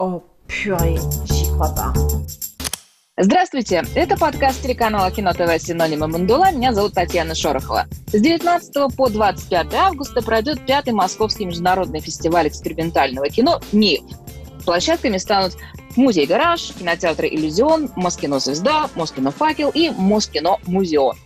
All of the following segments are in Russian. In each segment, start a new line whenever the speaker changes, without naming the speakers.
О, purée, j'y crois pas.
Здравствуйте, это подкаст телеканала Кино ТВ «Синонимы Мандула». Меня зовут Татьяна Шорохова. С 19 по 25 августа пройдет пятый Московский международный фестиваль экспериментального кино «НИФ». Площадками станут Музей «Гараж», кинотеатр «Иллюзион», Москино «Звезда», Москино «Факел» и Москино «Музеон».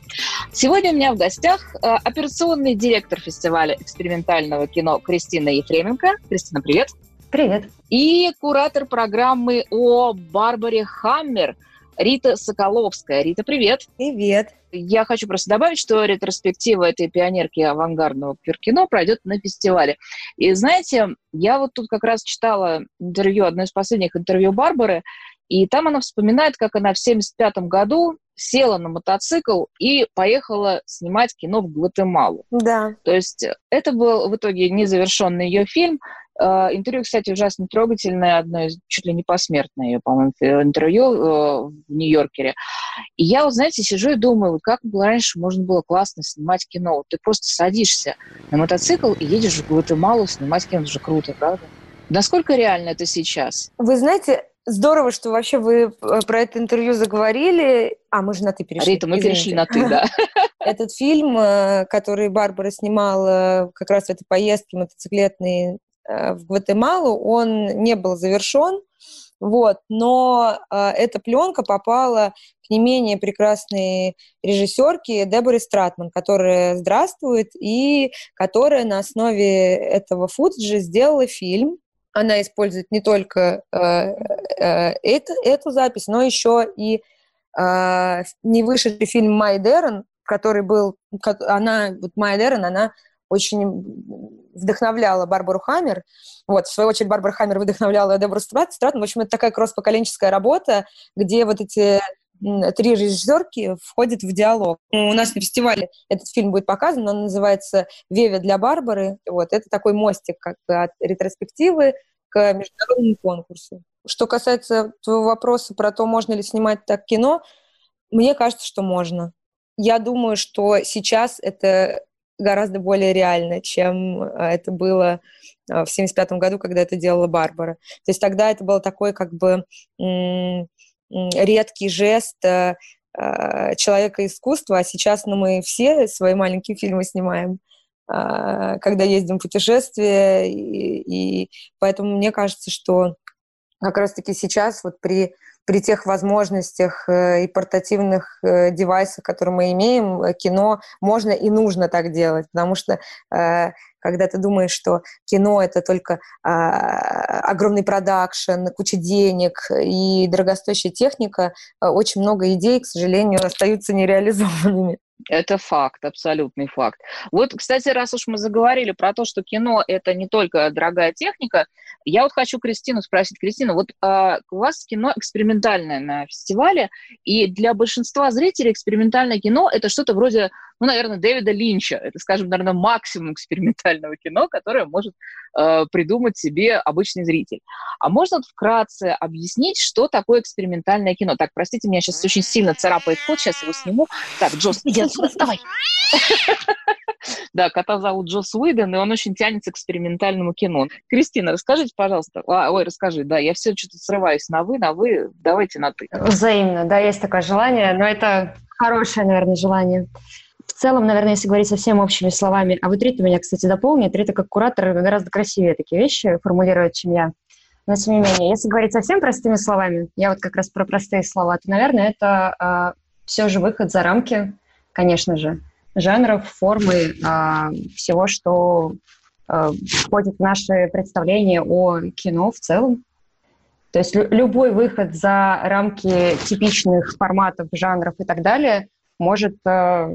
Сегодня у меня в гостях э, операционный директор фестиваля экспериментального кино Кристина Ефременко. Кристина, привет.
Привет.
И куратор программы о Барбаре Хаммер – Рита Соколовская. Рита, привет.
Привет.
Я хочу просто добавить, что ретроспектива этой пионерки авангардного квиркино пройдет на фестивале. И знаете, я вот тут как раз читала интервью, одно из последних интервью Барбары, и там она вспоминает, как она в 1975 году села на мотоцикл и поехала снимать кино в Гватемалу.
Да.
То есть это был в итоге незавершенный ее фильм, интервью, кстати, ужасно трогательное, одно из чуть ли не посмертное ее, по-моему, интервью э, в Нью-Йоркере. И я, вот, знаете, сижу и думаю, как было раньше можно было классно снимать кино. Вот ты просто садишься на мотоцикл и едешь в Гватемалу снимать кино. Это же круто, правда? Насколько реально это сейчас?
Вы знаете, Здорово, что вообще вы э, про это интервью заговорили. А, мы же на «ты» перешли.
Рита, мы Извините. перешли на «ты», да.
Этот фильм, который Барбара снимала как раз в этой поездке мотоциклетной Э, в Гватемалу, он не был завершен, вот, но э, эта пленка попала к не менее прекрасной режиссерке Деборе Стратман, которая здравствует и которая на основе этого футажа сделала фильм. Она использует не только э, э, это, эту запись, но еще и э, не вышедший фильм «Май Дерн», который был... Она, вот Майя она очень вдохновляла Барбару Хаммер. Вот, в свою очередь, Барбара Хаммер вдохновляла Дебору Стратон. В общем, это такая кросс-поколенческая работа, где вот эти три режиссерки входят в диалог. У нас на фестивале этот фильм будет показан, он называется «Веви для Барбары». Вот, это такой мостик как бы от ретроспективы к международному конкурсу. Что касается твоего вопроса про то, можно ли снимать так кино, мне кажется, что можно. Я думаю, что сейчас это гораздо более реально, чем э, это было э, в 75 году, когда это делала Барбара. То есть тогда это был такой как бы редкий жест э, человека искусства, а сейчас ну, мы все свои маленькие фильмы снимаем, когда ездим в путешествия, и, и поэтому мне кажется, что как раз-таки сейчас вот при при тех возможностях э, и портативных э, девайсах, которые мы имеем, э, кино можно и нужно так делать, потому что когда ты думаешь, что кино это только огромный продакшн, куча денег и дорогостоящая техника, очень много идей, к сожалению, остаются нереализованными.
Это факт, абсолютный факт. Вот, кстати, раз уж мы заговорили про то, что кино – это не только дорогая техника, я вот хочу Кристину спросить. Кристина, вот а, у вас кино экспериментальное на фестивале, и для большинства зрителей экспериментальное кино – это что-то вроде, ну, наверное, Дэвида Линча. Это, скажем, наверное, максимум экспериментального кино, которое может а, придумать себе обычный зритель. А можно вот вкратце объяснить, что такое экспериментальное кино? Так, простите, меня сейчас очень сильно царапает кот, сейчас его сниму. Так, Джос, иди отсюда, вставай. Да, кота зовут Джос Уиден, и он очень тянется к экспериментальному кино. Кристина, расскажите, пожалуйста. А, ой, расскажи, да, я все что-то срываюсь на вы, на вы, давайте на ты.
Взаимно, да, есть такое желание, но это хорошее, наверное, желание. В целом, наверное, если говорить совсем общими словами, а вот Рита меня, кстати, дополнит, Рита как куратор гораздо красивее такие вещи формулирует, чем я. Но тем не менее, если говорить совсем простыми словами, я вот как раз про простые слова, то, наверное, это э, а, все же выход за рамки, конечно же, жанров, формы, а, всего, что а, входит в наше представление о кино в целом. То есть любой выход за рамки типичных форматов, жанров и так далее может а,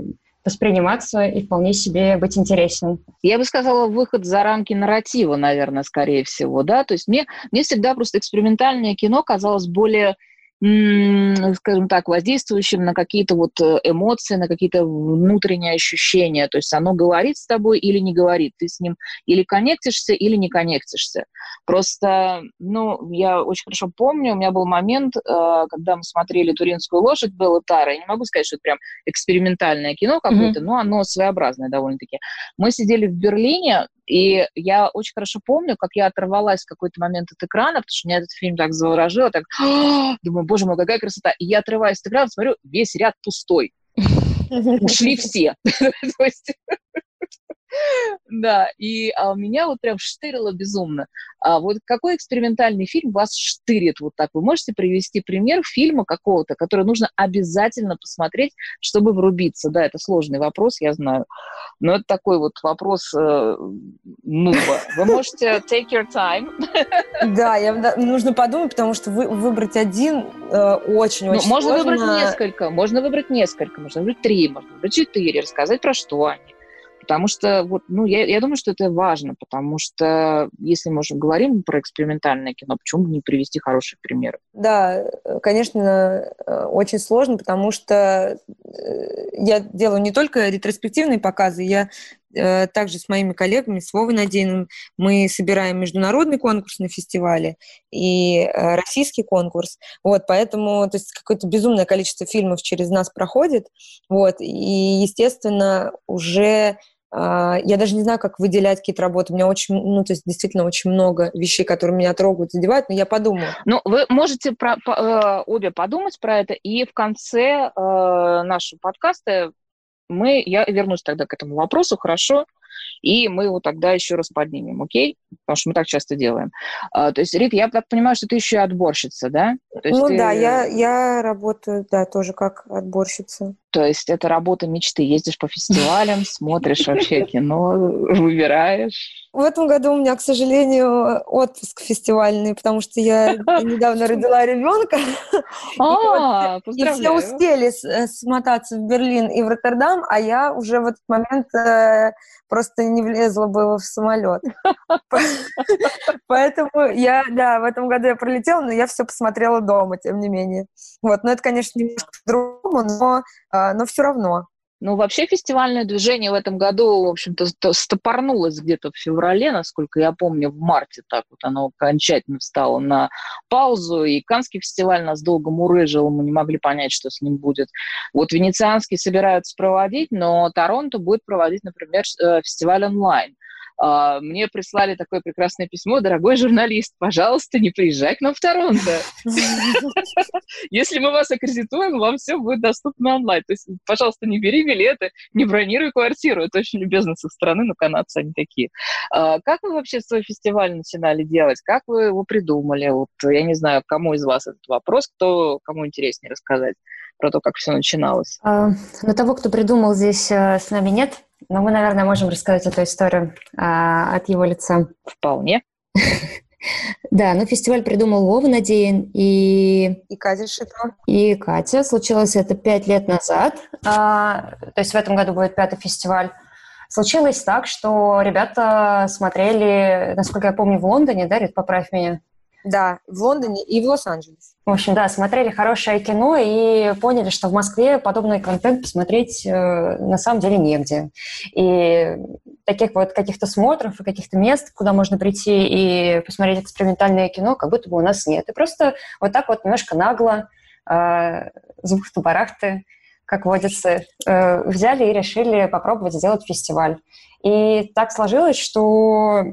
восприниматься и вполне себе быть интересен.
Я бы сказала, выход за рамки нарратива, наверное, скорее всего, да, то есть мне, мне всегда просто экспериментальное кино казалось более скажем так, воздействующим на какие-то вот э, эмоции, на какие-то внутренние ощущения. То есть оно говорит с тобой или не говорит. Ты с ним или коннектишься, или не коннектишься. Просто, ну, я очень хорошо помню, у меня был момент, э, когда мы смотрели «Туринскую лошадь» Белла Тара. Я не могу сказать, что это прям экспериментальное кино какое-то, mm-hmm. но оно своеобразное довольно-таки. Мы сидели в Берлине, И я очень хорошо помню, как я оторвалась в какой-то момент от экрана, потому что меня этот фильм так заворожил, так, думаю, боже мой, какая красота. И я отрываюсь от экрана, смотрю, весь ряд пустой. Ушли все. То есть да, и а, меня вот прям штырило безумно. А вот какой экспериментальный фильм вас штырит вот так? Вы можете привести пример фильма какого-то, который нужно обязательно посмотреть, чтобы врубиться? Да, это сложный вопрос, я знаю. Но это такой вот вопрос э, нуба. Вы можете take your time.
Да, я, нужно подумать, потому что вы, выбрать один очень-очень э, ну,
Можно сложно. выбрать несколько, можно выбрать несколько, можно выбрать три, можно выбрать четыре, рассказать про что они. Потому что, вот, ну, я, я думаю, что это важно, потому что если мы уже говорим про экспериментальное кино, почему бы не привести хороший пример?
Да, э, конечно, э, очень сложно, потому что э, я делаю не только ретроспективные показы, я также с моими коллегами, с Вовой Надеиным, мы собираем международный конкурс на фестивале и российский конкурс. Вот, поэтому то есть какое-то безумное количество фильмов через нас проходит. Вот, и, естественно, уже я даже не знаю, как выделять какие-то работы. У меня очень, ну, то есть действительно очень много вещей, которые меня трогают, задевают, но я подумаю.
Ну, вы можете про, по, э, обе подумать про это, и в конце э, нашего подкаста мы, я вернусь тогда к этому вопросу, хорошо? и мы его тогда еще раз поднимем, окей? Потому что мы так часто делаем. А, то есть, Рит, я так понимаю, что ты еще и отборщица, да?
Ну ты... да, я, я работаю, да, тоже как отборщица.
То есть это работа мечты. Ездишь по фестивалям, смотришь вообще кино, выбираешь.
В этом году у меня, к сожалению, отпуск фестивальный, потому что я недавно родила ребенка.
А,
и все успели э, смотаться в Берлин и в Роттердам, а я уже в этот момент э, просто не влезла бы в самолет. Поэтому я, да, в этом году я пролетела, но я все посмотрела дома, тем не менее. Вот, но это, конечно, немножко по-другому, но, а, но все равно.
Ну, вообще фестивальное движение в этом году, в общем-то, стопорнулось где-то в феврале, насколько я помню, в марте так вот оно окончательно встало на паузу, и Канский фестиваль нас долго мурыжил, мы не могли понять, что с ним будет. Вот Венецианский собираются проводить, но Торонто будет проводить, например, э, фестиваль онлайн. А, мне прислали такое прекрасное письмо. Дорогой журналист, пожалуйста, не приезжай к нам в Торонто. Если мы вас аккредитуем, вам все будет доступно онлайн. То есть, пожалуйста, не бери билеты, не бронируй квартиру. Это очень любезно с их стороны, но канадцы они такие. А, как вы вообще свой фестиваль начинали делать? Как вы его придумали? Вот я не знаю, кому из вас этот вопрос, кто, кому интереснее рассказать про то, как все начиналось. А,
но того, кто придумал здесь, э, с нами нет. Но мы, наверное, можем рассказать эту историю а, от его лица.
Вполне.
Да, ну фестиваль придумал Вова Надеин и...
И Катя Шитова.
И Катя. Случилось это пять лет назад. А, то есть в этом году будет пятый фестиваль. Случилось так, что ребята смотрели, насколько я помню, в Лондоне, да, Рит, поправь меня,
да, в Лондоне и в Лос-Анджелесе.
В общем, да, смотрели хорошее кино и поняли, что в Москве подобный контент посмотреть э, на самом деле негде. И таких вот каких-то смотров и каких-то мест, куда можно прийти и посмотреть экспериментальное кино, как будто бы у нас нет. И просто вот так вот немножко нагло, э, с бухты-барахты, как водится, э, взяли и решили попробовать сделать фестиваль. И так сложилось, что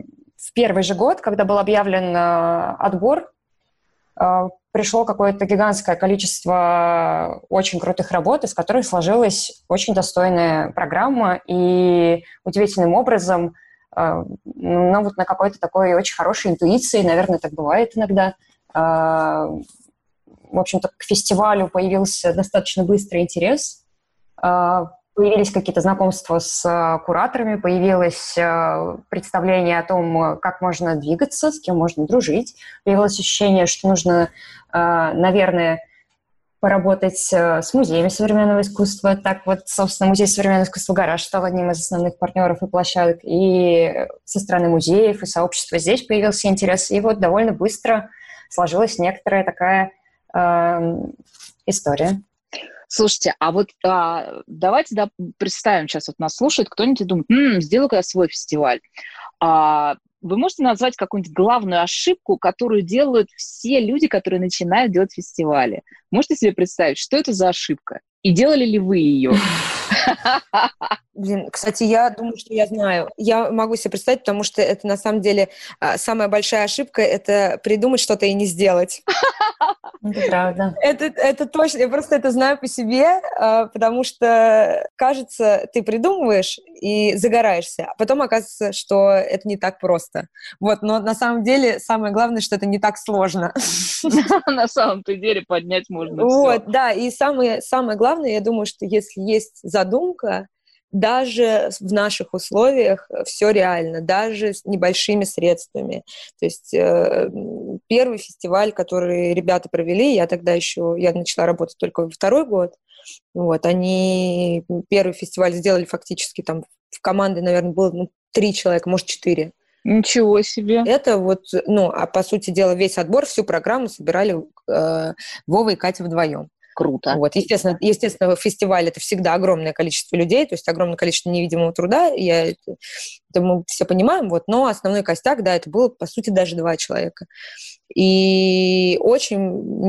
первый же год, когда был объявлен э, отбор, э, пришло какое-то гигантское количество очень крутых работ, из которых сложилась очень достойная программа, и удивительным образом, э, ну вот на какой-то такой очень хорошей интуиции, наверное, так бывает иногда, в общем-то, к фестивалю появился достаточно быстрый интерес появились какие-то знакомства с э, кураторами, появилось э, представление о том, как можно двигаться, с кем можно дружить, появилось ощущение, что нужно, э, наверное, поработать с музеями современного искусства. Так вот, собственно, Музей современного искусства «Гараж» стал одним из основных партнеров и площадок. И со стороны музеев и сообщества здесь появился интерес. И вот довольно быстро сложилась некоторая такая э, история.
Слушайте, а вот а, давайте да, представим, сейчас вот нас слушает кто-нибудь и думает, м-м, сделаю-ка я свой фестиваль. А, вы можете назвать какую-нибудь главную ошибку, которую делают все люди, которые начинают делать фестивали? Можете себе представить, что это за ошибка? И делали ли вы ее?
Блин, кстати, я думаю, что я знаю. Я могу себе представить, потому что это на самом деле а, самая большая ошибка – это придумать что-то и не сделать.
Это правда.
Это, это точно. Я просто это знаю по себе, а, потому что, кажется, ты придумываешь и загораешься, а потом оказывается, что это не так просто. Вот, но на самом деле самое главное, что это не так сложно.
На самом-то деле поднять можно
Вот, да, и самое, самое главное, я думаю, что если есть задумка, даже в наших условиях все реально, даже с небольшими средствами. То есть э, первый фестиваль, который ребята провели, я тогда еще, я начала работать только второй год, вот, они первый фестиваль сделали фактически там в команде, наверное, было ну, три человека, может, четыре.
Ничего себе.
Это вот, ну, а по сути дела, весь отбор, всю программу собирали э, Вова и Катя вдвоем.
Круто.
Вот, естественно, естественно, фестиваль это всегда огромное количество людей, то есть огромное количество невидимого труда. Я это, мы все понимаем, вот, но основной костяк, да, это было по сути даже два человека. И очень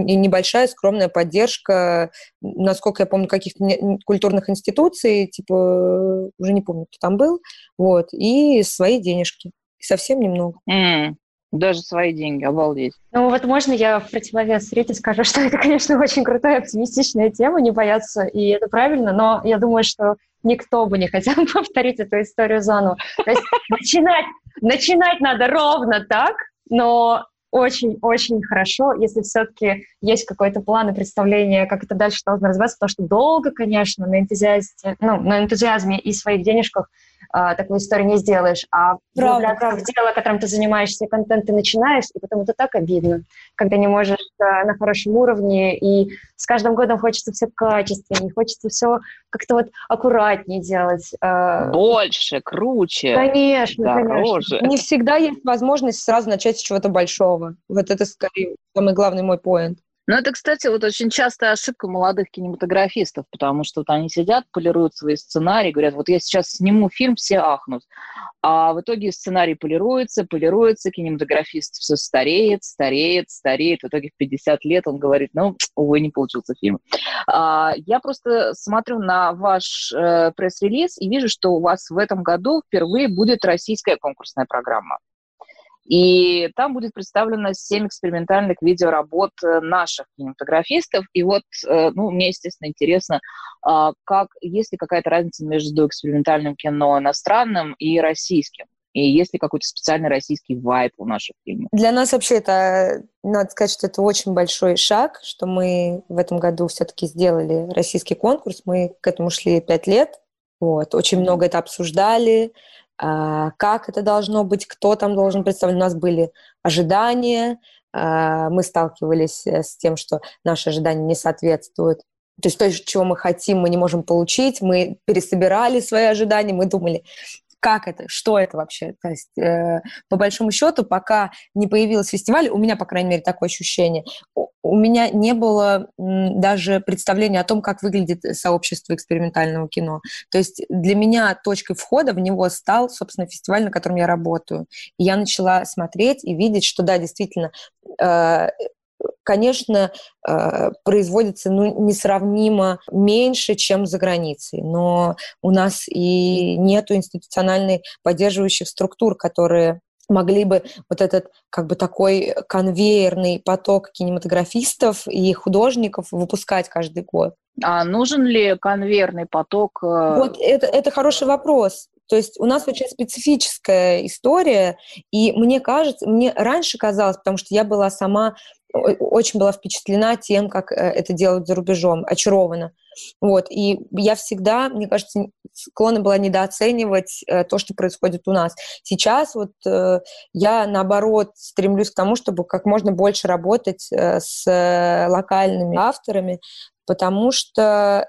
небольшая скромная поддержка, насколько я помню, каких-то культурных институций, типа уже не помню, кто там был, вот, и свои денежки. Совсем немного.
Mm. Даже свои деньги, обалдеть.
Ну вот можно я в противовес Рите скажу, что это, конечно, очень крутая оптимистичная тема, не бояться, и это правильно, но я думаю, что никто бы не хотел повторить эту историю заново. То есть начинать, начинать надо ровно так, но очень-очень хорошо, если все-таки есть какой-то план и представление, как это дальше должно развиваться, потому что долго, конечно, на энтузиазме, ну, на энтузиазме и своих денежках а, такую историю не сделаешь. А правда, правда. в дело, которым ты занимаешься, контент ты начинаешь, и потом это так обидно, когда не можешь а, на хорошем уровне, и с каждым годом хочется все качественнее, хочется все как-то вот аккуратнее делать.
А... Больше, круче.
Конечно,
дороже.
конечно. Не всегда есть возможность сразу начать с чего-то большого. Вот это скорее самый главный мой поинт.
Ну, это, кстати, вот очень частая ошибка молодых кинематографистов, потому что вот они сидят, полируют свои сценарии, говорят, вот я сейчас сниму фильм, все ахнут. А в итоге сценарий полируется, полируется, кинематографист все стареет, стареет, стареет. В итоге в 50 лет он говорит, ну, увы, не получился фильм. А, я просто смотрю на ваш э, пресс-релиз и вижу, что у вас в этом году впервые будет российская конкурсная программа. И там будет представлено семь экспериментальных видеоработ э, наших кинематографистов. И вот, э, ну, мне, естественно, интересно, а, как, есть ли какая-то разница между экспериментальным кино иностранным и российским? И есть ли какой-то специальный российский вайп у наших фильмов?
Для нас вообще это, надо сказать, что это очень большой шаг, что мы в этом году все-таки сделали российский конкурс. Мы к этому шли пять лет. Вот, очень много это обсуждали, как это должно быть, кто там должен представлять. У нас были ожидания, а, мы сталкивались э, с тем, что наши ожидания не соответствуют. То есть то, чего мы хотим, мы не можем получить. Мы пересобирали свои ожидания, мы думали, как это, что это вообще. То есть, э, по большому счету, пока не появился фестиваль, у меня, по крайней мере, такое ощущение, у меня не было даже представления о том, как выглядит сообщество экспериментального кино. То есть для меня точкой входа в него стал, собственно, фестиваль, на котором я работаю. И я начала смотреть и видеть, что да, действительно, э, конечно, э, производится ну, несравнимо меньше, чем за границей. Но у нас и нету институциональной поддерживающих структур, которые могли бы вот этот как бы такой конвейерный поток кинематографистов и художников выпускать каждый год.
А нужен ли конвейерный поток?
Э, вот это, это хороший вопрос. То есть у нас очень специфическая история, и мне кажется, мне раньше казалось, потому что я была сама очень была впечатлена тем, как э, это делают за рубежом, очарована. Вот. И я всегда, мне кажется, склонна была недооценивать э, то, что происходит у нас. Сейчас вот э, я, наоборот, стремлюсь к тому, чтобы как можно больше работать с локальными авторами, потому что,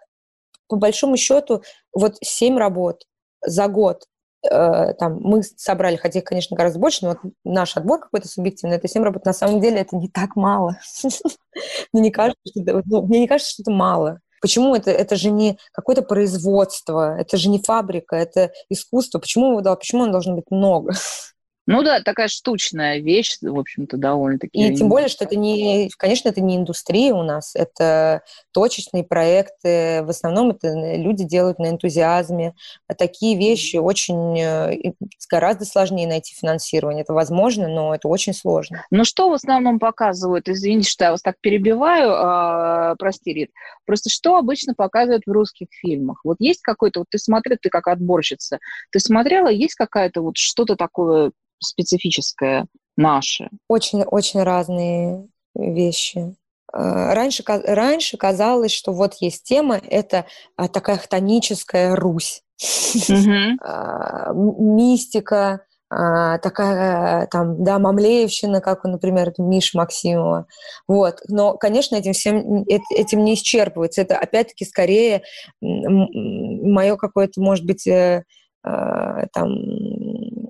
по большому счету, вот семь работ за год Э, там, мы собрали, хотя их, конечно, гораздо больше, но вот наш отбор какой-то субъективный, это 7 работ, на самом деле это не так мало. Мне не кажется, что ну, мне не кажется, что это мало. Почему это, это же не какое-то производство, это же не фабрика, это искусство. Почему, да, почему оно должно быть много?
Ну да, такая штучная вещь, в общем-то, довольно-таки.
И тем более, что это не, конечно, это не индустрия у нас, это точечные проекты, в основном это люди делают на энтузиазме. А такие вещи очень, э, гораздо сложнее найти финансирование. Это возможно, но это очень сложно.
Ну что в основном показывают? Извините, что я вас так перебиваю, а, прости, Рит. Просто что обычно показывают в русских фильмах? Вот есть какой-то, вот ты смотрела, ты как отборщица, ты смотрела, есть какая-то вот что-то такое специфическое наше?
Очень-очень разные вещи. А, раньше, раньше казалось, что вот есть тема, это а, такая хтоническая Русь. Mm-hmm. Мистика, такая там, да, мамлеевщина, как, например, Миша Максимова. Вот. Но, конечно, этим всем этим не исчерпывается. Это, опять-таки, скорее мое какое-то, может быть, э, э, там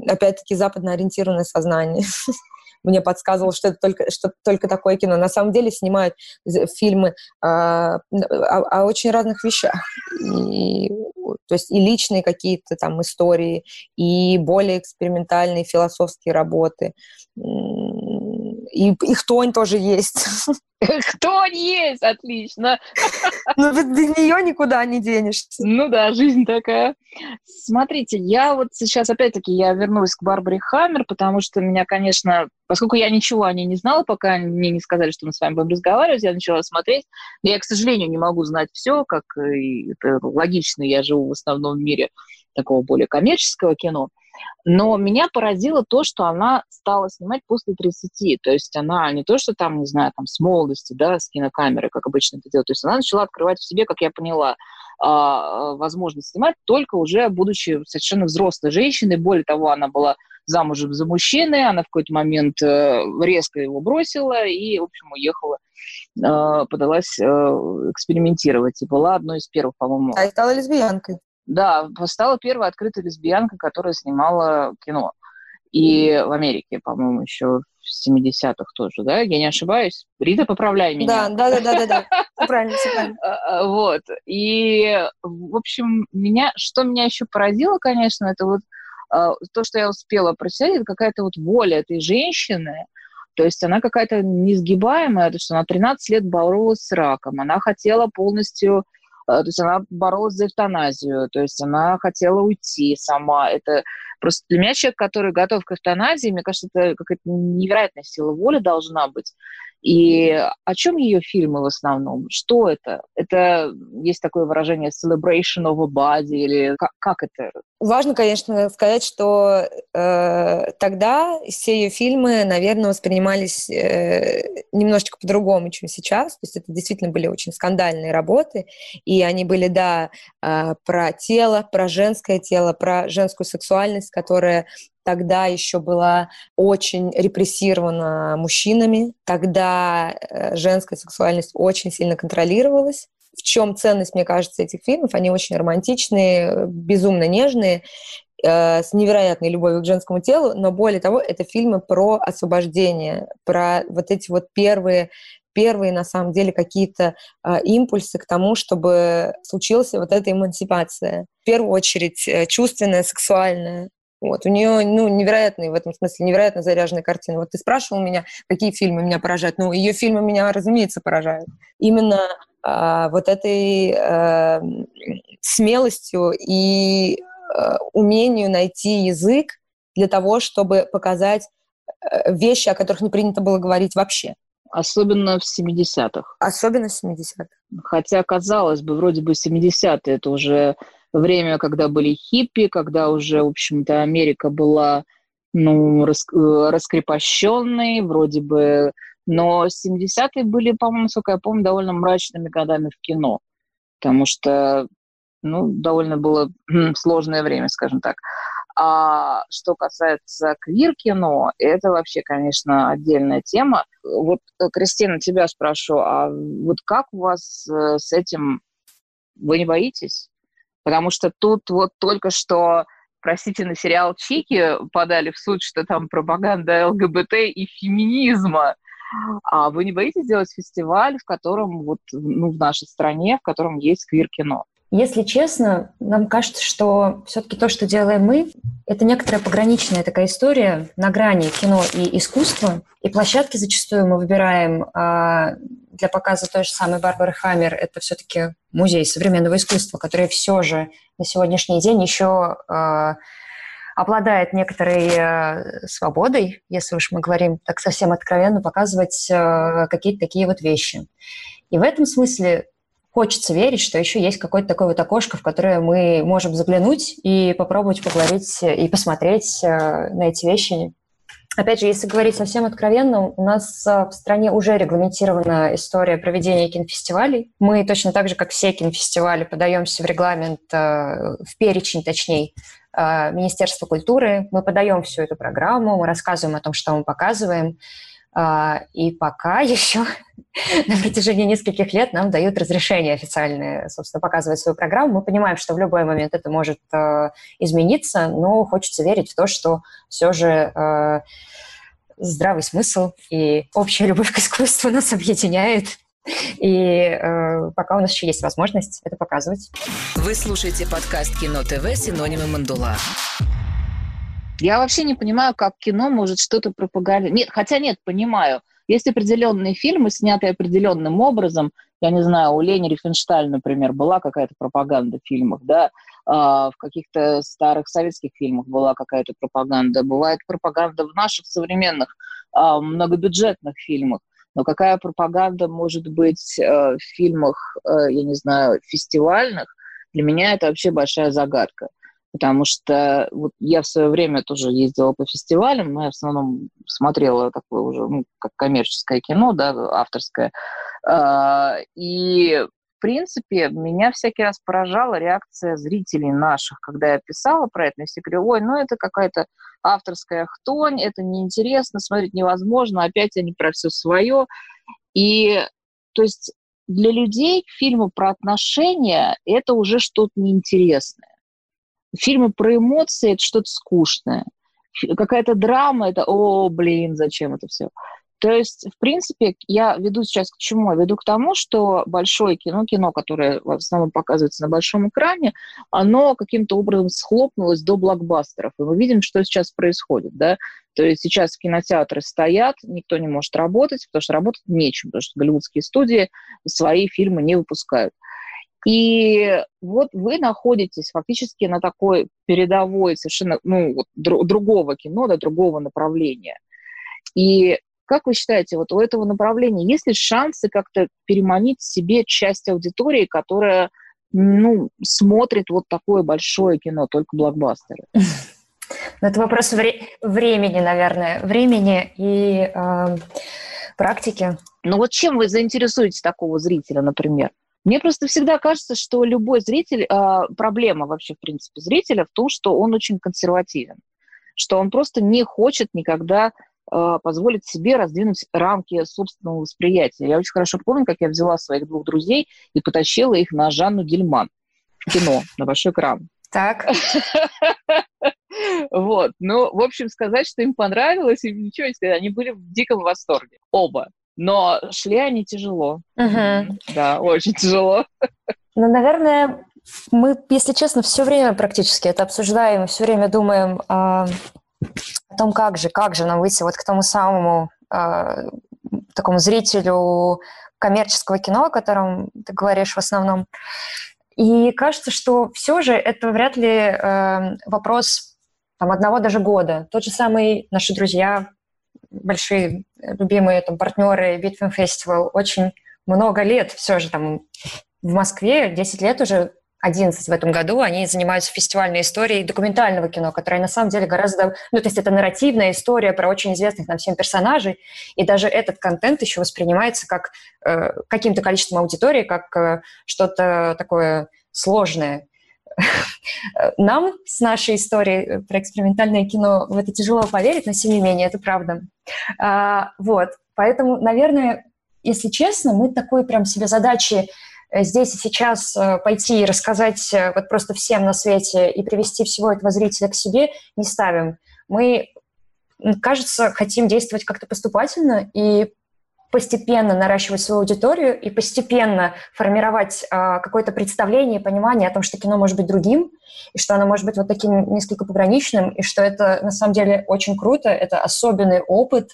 опять-таки, западно ориентированное сознание. Мне подсказывало, что это только, что только такое кино. На самом деле снимают фильмы а, о, о очень разных вещах. И, то есть и личные какие-то там истории, и более экспериментальные философские работы. И, и хтонь тоже есть.
Хтонь есть, отлично.
Ну, без нее никуда не денешься.
Ну да, жизнь такая. Смотрите, я вот сейчас, опять-таки, я вернулась к Барбаре Хаммер, потому что меня, конечно, поскольку я ничего о ней не знала, пока мне не сказали, что мы с вами будем разговаривать, я начала смотреть. Я, к сожалению, не могу знать все, как и это логично, я живу в основном в мире такого более коммерческого кино. Но меня поразило то, что она стала снимать после 30. То есть она не то, что там, не знаю, там с молодости, да, с кинокамеры, как обычно это делает. То есть она начала открывать в себе, как я поняла, а, возможность снимать только уже будучи совершенно взрослой женщиной. Более того, она была замужем за мужчиной, она в какой-то момент э, резко его бросила и, в общем, уехала, э, подалась э, экспериментировать. И была одной из первых, по-моему...
А стала лесбиянкой.
Да, стала первой открытой лесбиянкой, которая снимала кино. И в Америке, по-моему, еще в 70-х тоже, да? Я не ошибаюсь? Рита, поправляй меня.
Да, да, да, да, да, да. правильно, все правильно.
А, а, вот. И, в общем, меня, что меня еще поразило, конечно, это вот а, то, что я успела прочитать, это какая-то вот воля этой женщины, то есть она какая-то несгибаемая, то, что она 13 лет боролась с раком, она хотела полностью то есть она боролась за эвтаназию, то есть она хотела уйти сама. Это просто для меня человек, который готов к эвтаназии, мне кажется, это какая-то невероятная сила воли должна быть. И о чем ее фильмы в основном? Что это? Это есть такое выражение celebration of a body или как, как это?
Важно, конечно, сказать, что э, тогда все ее фильмы, наверное, воспринимались э, немножечко по-другому, чем сейчас. То есть это действительно были очень скандальные работы, и они были, да, э, про тело, про женское тело, про женскую сексуальность, которая тогда еще была очень репрессирована мужчинами, тогда э, женская сексуальность очень сильно контролировалась. В чем ценность, мне кажется, этих фильмов? Они очень романтичные, безумно нежные, э, с невероятной любовью к женскому телу, но более того, это фильмы про освобождение, про вот эти вот первые первые, на самом деле, какие-то э, импульсы к тому, чтобы случилась вот эта эмансипация. В первую очередь э, чувственная, сексуальная, вот. У нее ну, невероятные в этом смысле, невероятно заряженные картины. Вот ты спрашивал меня, какие фильмы меня поражают. Ну, ее фильмы меня, разумеется, поражают. Именно э, вот этой э, смелостью и э, умению найти язык для того, чтобы показать э, вещи, о которых не принято было говорить вообще.
Особенно в 70-х.
Особенно в 70-х.
Хотя, казалось бы, вроде бы 70-е это уже время, когда были хиппи, когда уже, в общем-то, Америка была ну, рас, э, раскрепощенной, вроде бы, но 70-е были, по-моему, насколько я помню, довольно мрачными годами в кино, потому что, ну, довольно было сложное время, скажем так. А что касается квир-кино, это вообще, конечно, отдельная тема. Вот, э, Кристина, тебя спрошу, а вот как у вас э, с этим, вы не боитесь? Потому что тут вот только что, простите, на сериал «Чики» подали в суд, что там пропаганда ЛГБТ и феминизма. А вы не боитесь сделать фестиваль, в котором, вот, ну, в нашей стране, в котором есть квир-кино?
Если честно, нам кажется, что все-таки то, что делаем мы, это некоторая пограничная такая история на грани кино и искусства. И площадки зачастую мы выбираем а, для показа той же самой Барбары Хаммер. Это все-таки музей современного искусства, который все же на сегодняшний день еще а, обладает некоторой э, свободой, если уж мы говорим так совсем откровенно, показывать э, какие-то такие вот вещи. И в этом смысле хочется верить, что еще есть какое-то такое вот окошко, в которое мы можем заглянуть и попробовать поговорить и посмотреть э, на эти вещи. Опять же, если говорить совсем откровенно, у нас в стране уже регламентирована история проведения кинофестивалей. Мы точно так же, как все кинофестивали, подаемся в регламент, в перечень, точнее, Э, Министерства культуры. Мы подаем всю эту программу, мы рассказываем о том, что мы показываем. Э, и пока еще на протяжении нескольких лет нам дают разрешение официальное, собственно, показывать свою программу. Мы понимаем, что в любой момент это может э, измениться, но хочется верить в то, что все же здравый смысл и общая любовь к искусству нас объединяет и э, пока у нас еще есть возможность это показывать.
Вы слушаете подкаст Кино ТВ «Синонимы Мандула».
Я вообще не понимаю, как кино может что-то пропагандировать. Нет, хотя нет, понимаю. Есть определенные фильмы, снятые определенным образом. Я не знаю, у Лени Рифеншталь, например, была какая-то пропаганда в фильмах, да, а, в каких-то старых советских фильмах была какая-то пропаганда. Бывает пропаганда в наших современных а, многобюджетных фильмах. Но какая пропаганда может быть э, в фильмах, э, я не знаю, фестивальных, для меня это вообще большая загадка. Потому что вот я в свое время тоже ездила по фестивалям, но я в основном смотрела такое уже, ну, как коммерческое кино, да, авторское. Э, и в принципе, меня всякий раз поражала реакция зрителей наших, когда я писала про это, все говорю, ой, ну это какая-то авторская хтонь, это неинтересно, смотреть невозможно, опять они про все свое. И, то есть, для людей фильмы про отношения – это уже что-то неинтересное. Фильмы про эмоции – это что-то скучное. Какая-то драма – это, о, блин, зачем это все? То есть, в принципе, я веду сейчас к чему? Я веду к тому, что большое кино, кино, которое в основном показывается на большом экране, оно каким-то образом схлопнулось до блокбастеров. И мы видим, что сейчас происходит. Да? То есть сейчас кинотеатры стоят, никто не может работать, потому что работать нечем, потому что голливудские студии свои фильмы не выпускают. И вот вы находитесь фактически на такой передовой совершенно ну, вот, другого кино, да, другого направления. И как вы считаете, вот у этого направления есть ли шансы как-то переманить себе часть аудитории, которая ну, смотрит вот такое большое кино, только блокбастеры?
Ну, это вопрос вре- времени, наверное. Времени и э, практики.
Ну вот чем вы заинтересуете такого зрителя, например? Мне просто всегда кажется, что любой зритель, э, проблема вообще, в принципе, зрителя в том, что он очень консервативен, что он просто не хочет никогда а, позволить себе раздвинуть рамки собственного восприятия. Я очень хорошо помню, как я взяла своих двух друзей и потащила их на Жанну Гельман в кино, на большой экран.
Так.
Вот. Ну, в общем, сказать, что им понравилось, им ничего не сказать. Они были в диком восторге. Оба. Но шли они тяжело. Да, очень тяжело.
Ну, наверное, мы, если честно, все время практически это обсуждаем, все время думаем, о том, как же, как же нам выйти вот к тому самому э, такому зрителю коммерческого кино, о котором ты говоришь в основном. И кажется, что все же это вряд ли э, вопрос там, одного даже года. Тот же самый наши друзья, большие любимые там, партнеры Bitfilm Festival, очень много лет все же там в Москве, 10 лет уже 11 в этом году, они занимаются фестивальной историей документального кино, которое на самом деле гораздо... Ну, то есть это нарративная история про очень известных нам всем персонажей, и даже этот контент еще воспринимается как э, каким-то количеством аудитории, как э, что-то такое сложное. Нам с нашей историей про экспериментальное кино в это тяжело поверить, но тем не менее, это правда. А, вот, поэтому, наверное, если честно, мы такой прям себе задачи Э, здесь и сейчас э, пойти и рассказать э, вот просто всем на свете и привести всего этого зрителя к себе не ставим. Мы, кажется, хотим действовать как-то поступательно и постепенно наращивать свою аудиторию и постепенно формировать э, какое-то представление и понимание о том, что кино может быть другим, и что оно может быть вот таким несколько пограничным, и что это на самом деле очень круто, это особенный опыт.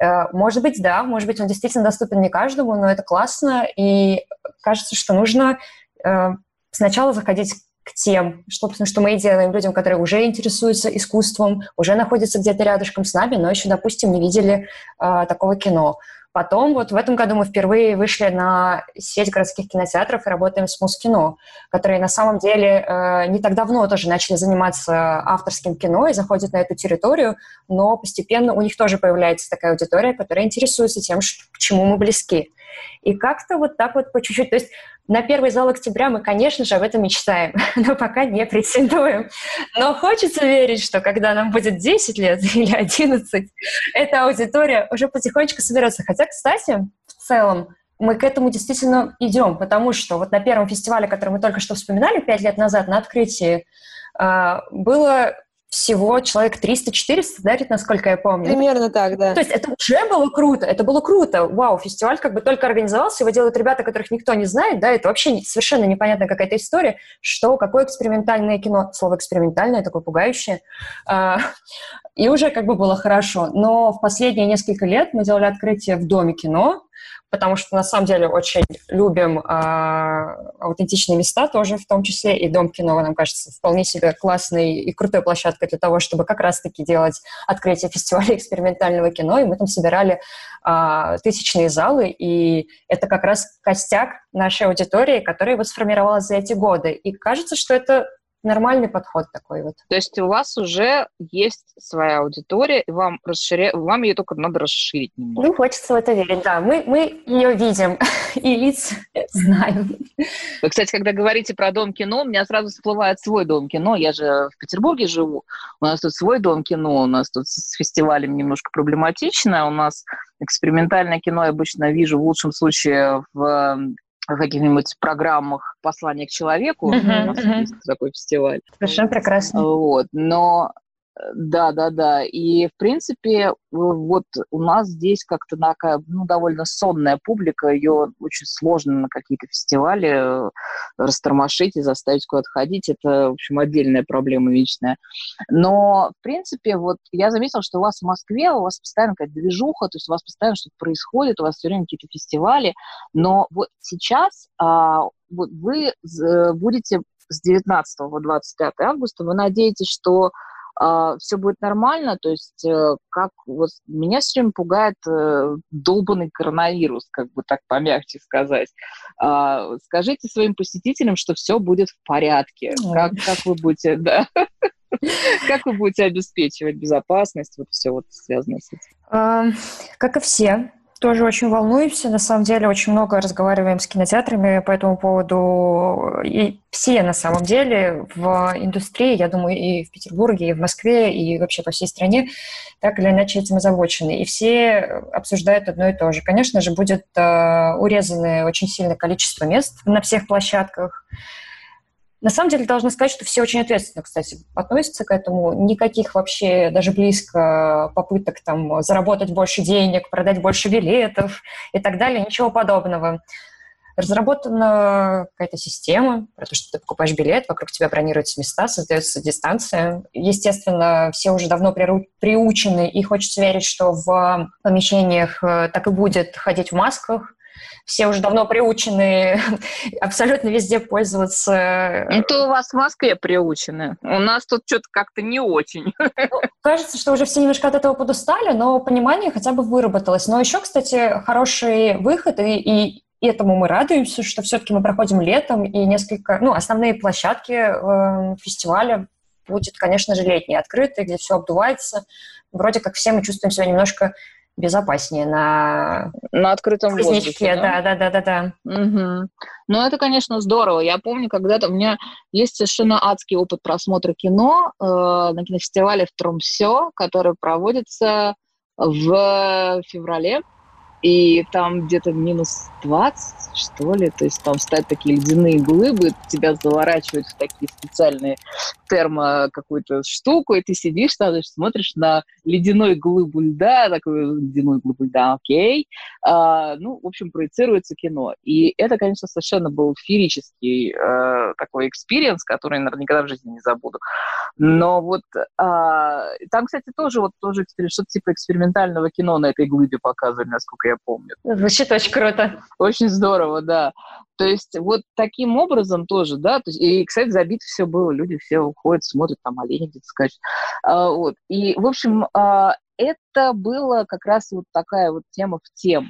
Э, может быть, да, может быть, он действительно доступен не каждому, но это классно, и кажется, что нужно э, сначала заходить к тем, что, что мы и делаем людям, которые уже интересуются искусством, уже находятся где-то рядышком с нами, но еще, допустим, не видели э, такого кино. Потом вот в этом году мы впервые вышли на сеть городских кинотеатров и работаем с Мускино, которые на самом деле э, не так давно тоже начали заниматься авторским кино и заходят на эту территорию, но постепенно у них тоже появляется такая аудитория, которая интересуется тем, к чему мы близки. И как-то вот так вот по чуть-чуть. То есть на первый зал октября мы, конечно же, об этом мечтаем, но пока не претендуем. Но хочется верить, что когда нам будет 10 лет или 11, эта аудитория уже потихонечку соберется. Хотя, кстати, в целом, мы к этому действительно идем, потому что вот на первом фестивале, который мы только что вспоминали пять лет назад на открытии, а, было всего человек 300-400, да, насколько я помню?
Примерно так, да.
То есть это уже было круто, это было круто. Вау, фестиваль как бы только организовался, его делают ребята, которых никто не знает, да, это вообще совершенно непонятная какая-то история, что, какое экспериментальное кино, слово экспериментальное, такое пугающее, а, и уже как бы было хорошо. Но в последние несколько лет мы делали открытие в Доме кино, потому что на самом деле очень любим э, аутентичные места тоже в том числе, и Дом кино, нам кажется, вполне себе классной и крутой площадкой для того, чтобы как раз-таки делать открытие фестиваля экспериментального кино, и мы там собирали э, тысячные залы, и это как раз костяк нашей аудитории, которая вот сформировалась за эти годы. И кажется, что это нормальный подход такой вот.
То есть у вас уже есть своя аудитория, и вам, расширя... вам ее только надо расширить немного.
Ну, хочется в это верить, да. Мы, мы ее видим и лиц знаем.
Вы, кстати, когда говорите про дом кино, у меня сразу всплывает свой дом кино. Я же в Петербурге живу. У нас тут свой дом кино, у нас тут с фестивалем немножко проблематично. У нас экспериментальное кино я обычно вижу в лучшем случае в в каких-нибудь программах «Послание к человеку». Uh-huh, у нас uh-huh. есть такой фестиваль.
Совершенно прекрасно.
Вот. Но да, да, да. И, в принципе, вот у нас здесь как-то такая, ну, довольно сонная публика, ее очень сложно на какие-то фестивали э, растормошить и заставить куда-то ходить. Это, в общем, отдельная проблема вечная. Но, в принципе, вот я заметила, что у вас в Москве, у вас постоянно какая-то движуха, то есть у вас постоянно что-то происходит, у вас все время какие-то фестивали. Но вот сейчас а, вот вы будете с 19 по 25 августа, вы надеетесь, что Uh, все будет нормально, то есть uh, как вот меня все время пугает uh, долбанный коронавирус, как бы так помягче сказать. Uh, скажите своим посетителям, что все будет в порядке. Как, как вы будете, да? Как вы будете обеспечивать безопасность, вот все вот связано с этим?
Как и все, тоже очень волнуемся. На самом деле очень много разговариваем с кинотеатрами по этому поводу. И все на самом деле в индустрии, я думаю, и в Петербурге, и в Москве, и вообще по всей стране так или иначе этим озабочены. И все обсуждают одно и то же. Конечно же, будет э, урезано очень сильное количество мест на всех площадках. На самом деле, должна сказать, что все очень ответственно, кстати, относятся к этому. Никаких вообще даже близко попыток там заработать больше денег, продать больше билетов и так далее, ничего подобного. Разработана какая-то система, про то, что ты покупаешь билет, вокруг тебя бронируются места, создается дистанция. Естественно, все уже давно приучены, и хочется верить, что в помещениях э, так и будет ходить в масках, все уже давно приучены абсолютно везде пользоваться.
Это у вас в Москве приучены. У нас тут что-то как-то не очень.
Ну, кажется, что уже все немножко от этого подустали, но понимание хотя бы выработалось. Но еще, кстати, хороший выход, и, и этому мы радуемся, что все-таки мы проходим летом, и несколько, ну, основные площадки э, фестиваля будет, конечно же, летние открытые, где все обдувается. Вроде как все мы чувствуем себя немножко безопаснее на,
на открытом воздухе.
Да, да, да, да, да.
Угу. Ну, это, конечно, здорово. Я помню, когда-то у меня есть совершенно адский опыт просмотра кино э, на кинофестивале в Тромсе, который проводится в феврале. и там где-то минус 20, что ли, то есть там стоят такие ледяные глыбы, тебя заворачивают в такие специальные термо какую-то штуку, и ты сидишь значит, смотришь на ледяной глыбу льда, такую ледяную глыбу льда, окей, а, ну, в общем, проецируется кино. И это, конечно, совершенно был феерический э, такой experience, который, наверное, никогда в жизни не забуду. Но вот а, там, кстати, тоже вот тоже что-то типа экспериментального кино на этой глыбе показывали, насколько я помню.
Звучит очень круто.
Очень здорово, да. То есть вот таким образом тоже, да, то есть, и, кстати, забито все было, люди все уходят, смотрят, там олени где-то скачут. А, вот. И, в общем, а, это было как раз вот такая вот тема в тему.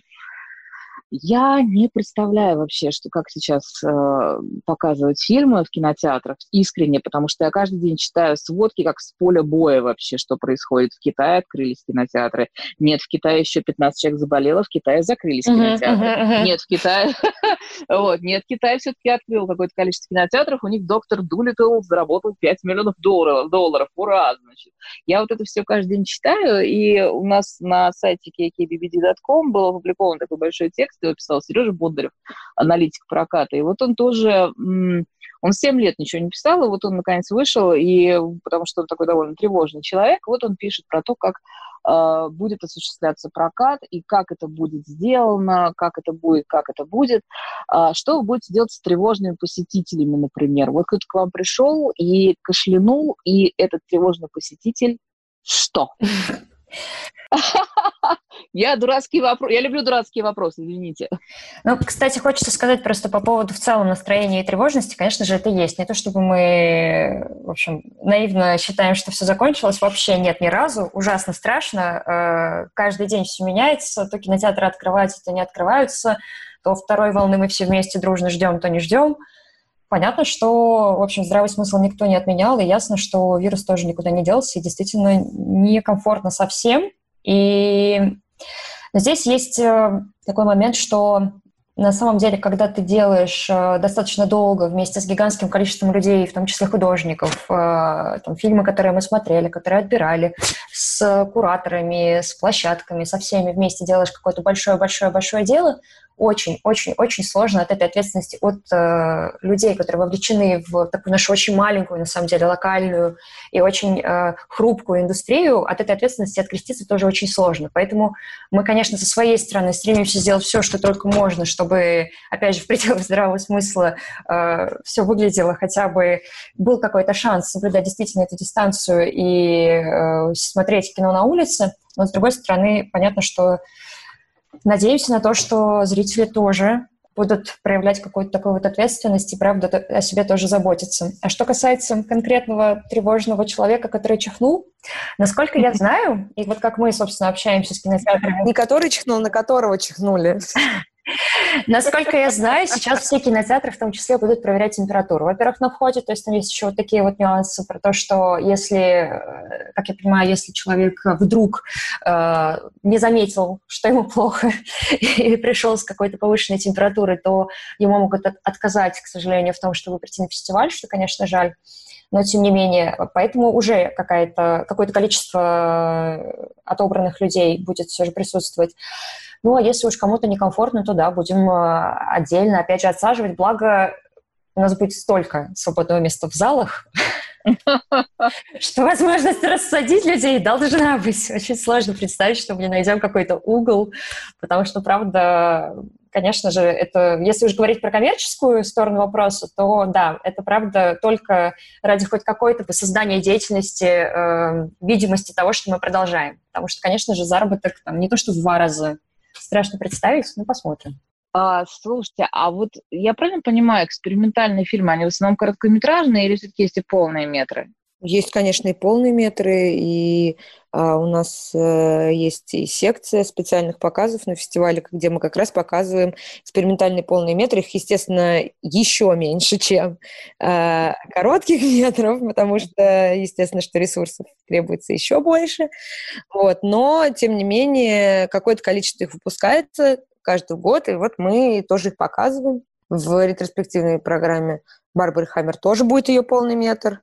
Я не представляю вообще, что как сейчас э, показывают фильмы в кинотеатрах искренне, потому что я каждый день читаю сводки, как с поля боя вообще, что происходит. В Китае открылись кинотеатры. Нет, в Китае еще 15 человек заболело, в Китае закрылись кинотеатры. Uh-huh, uh-huh. Нет, в Китае... вот, нет, Китай все-таки открыл какое-то количество кинотеатров. У них доктор Дулитл заработал 5 миллионов долларов. долларов. Ура, значит. Я вот это все каждый день читаю, и у нас на сайте kkbbd.com был опубликован такой большой текст, его писал Сережа Бондарев, аналитик проката. И вот он тоже, он 7 лет ничего не писал, и вот он наконец вышел, и потому что он такой довольно тревожный человек, вот он пишет про то, как э, будет осуществляться прокат, и как это будет сделано, как это будет, как это будет. Э, что вы будете делать с тревожными посетителями, например? Вот кто-то к вам пришел и кашлянул, и этот тревожный посетитель что? Я дурацкий вопрос. Я люблю дурацкие вопросы, извините.
Ну, кстати, хочется сказать просто по поводу в целом настроения и тревожности. Конечно же, это есть. Не то, чтобы мы, в общем, наивно считаем, что все закончилось. Вообще нет ни разу. Ужасно страшно. Э, каждый день все меняется. То кинотеатры открываются, то не открываются. То второй волны мы все вместе дружно ждем, то не ждем. Понятно, что, в общем, здравый смысл никто не отменял, и ясно, что вирус тоже никуда не делся, и действительно некомфортно совсем. И здесь есть э, такой момент, что на самом деле, когда ты делаешь э, достаточно долго вместе с гигантским количеством людей, в том числе художников, э, там, фильмы, которые мы смотрели, которые отбирали, с кураторами, с площадками, со всеми вместе делаешь какое-то большое-большое-большое дело, очень-очень-очень сложно от этой ответственности от э, людей, которые вовлечены в такую нашу очень маленькую, на самом деле, локальную и очень э, хрупкую индустрию, от этой ответственности откреститься тоже очень сложно. Поэтому мы, конечно, со своей стороны стремимся сделать все, что только можно, чтобы, опять же, в пределах здравого смысла э, все выглядело хотя бы, был какой-то шанс соблюдать действительно эту дистанцию и э, смотреть кино на улице. Но, с другой стороны, понятно, что Надеемся на то, что зрители тоже будут проявлять какую-то такую вот ответственность и, правда, о себе тоже заботиться. А что касается конкретного тревожного человека, который чихнул, насколько я знаю, и вот как мы, собственно, общаемся с кинотеатрами...
Не который чихнул, на которого чихнули.
Насколько я знаю, сейчас все кинотеатры в том числе будут проверять температуру. Во-первых, на входе, то есть там есть еще вот такие вот нюансы про то, что если, э, как я понимаю, если человек вдруг э, не заметил, что ему плохо, и пришел с какой-то повышенной температурой, то ему могут от- отказать, к сожалению, в том, чтобы прийти на фестиваль, что, конечно, жаль. Но, тем не менее, поэтому уже какое-то количество э, отобранных людей будет все же присутствовать. Ну, а если уж кому-то некомфортно, то да, будем э, отдельно, опять же, отсаживать. Благо, у нас будет столько свободного места в залах, что возможность рассадить людей должна быть. Очень сложно представить, что мы найдем какой-то угол, потому что, правда, конечно же, это, если уж говорить про коммерческую сторону вопроса, то да, это правда только ради хоть какой-то создания деятельности, э, видимости того, что мы продолжаем. Потому что, конечно же, заработок там не то что в два раза Страшно представить, но посмотрим.
А, слушайте, а вот я правильно понимаю, экспериментальные фильмы, они в основном короткометражные или все-таки есть и полные метры?
Есть, конечно, и полные метры, и а, у нас а, есть и секция специальных показов на фестивале, где мы как раз показываем экспериментальные полные метры. Их, естественно, еще меньше, чем а, коротких метров, потому что, естественно, что ресурсов требуется еще больше. Вот. Но, тем не менее, какое-то количество их выпускается каждый год, и вот мы тоже их показываем в ретроспективной программе. Барбары Хаммер тоже будет ее полный метр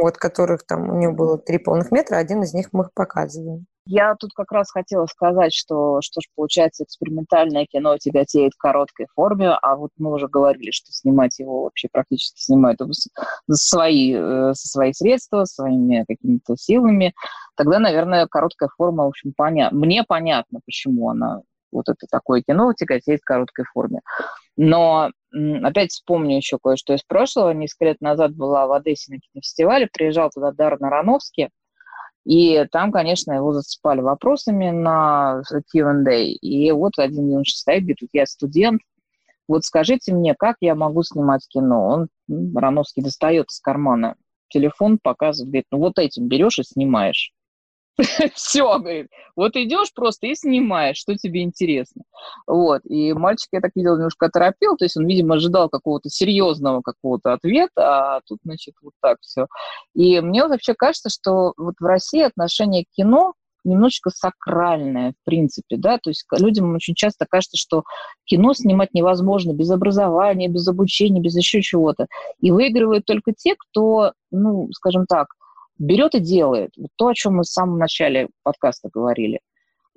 вот которых там у нее было три полных метра, один из них мы показываем.
Я тут как раз хотела сказать, что, что ж, получается, экспериментальное кино тяготеет в короткой форме, а вот мы уже говорили, что снимать его вообще практически снимают свои, э, со свои средства, своими какими-то силами. Тогда, наверное, короткая форма, в общем, понятно. Мне понятно, почему она вот это такое кино тяготеет в короткой форме. Но опять вспомню еще кое-что из прошлого. Несколько лет назад была в Одессе на кинофестивале, приезжал туда Даррен Аронофский, и там, конечно, его засыпали вопросами на Q&A. И вот один юноша стоит, говорит, я студент, вот скажите мне, как я могу снимать кино? Он, Рановский, достает из кармана телефон, показывает, говорит, ну вот этим берешь и снимаешь. Все, говорит, вот идешь просто и снимаешь, что тебе интересно. Вот, и мальчик, я так видел, немножко оторопел, то есть он, видимо, ожидал какого-то серьезного какого-то ответа, а тут, значит, вот так все. И мне вообще кажется, что вот в России отношение к кино немножечко сакральное, в принципе, да, то есть людям очень часто кажется, что кино снимать невозможно без образования, без обучения, без еще чего-то. И выигрывают только те, кто, ну, скажем так, берет и делает. Вот то, о чем мы в самом начале подкаста говорили.